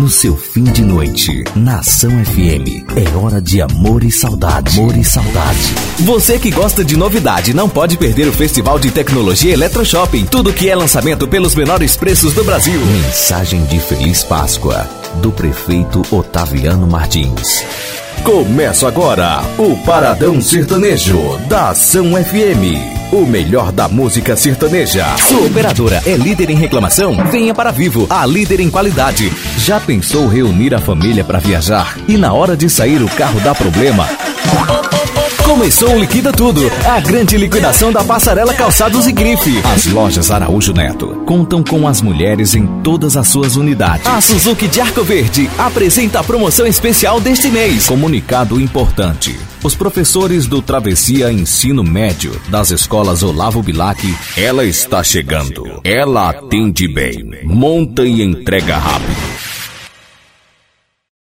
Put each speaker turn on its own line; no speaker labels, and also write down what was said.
no seu fim de noite. Nação FM. É hora de amor e saudade. Amor e saudade.
Você que gosta de novidade não pode perder o Festival de Tecnologia Eletroshopping. Tudo que é lançamento pelos menores preços do Brasil.
Mensagem de Feliz Páscoa do prefeito Otaviano Martins.
Começa agora o Paradão Sertanejo da Ação FM. O melhor da música sertaneja. Sua operadora é líder em reclamação? Venha para Vivo, a líder em qualidade. Já pensou reunir a família para viajar e na hora de sair o carro dá problema? Começou o Liquida Tudo, a grande liquidação da passarela Calçados e Grife. As lojas Araújo Neto contam com as mulheres em todas as suas unidades. A Suzuki de Arco Verde apresenta a promoção especial deste mês. Comunicado importante. Os professores do Travessia Ensino Médio das escolas Olavo Bilac, ela está chegando. Ela atende bem, monta e entrega rápido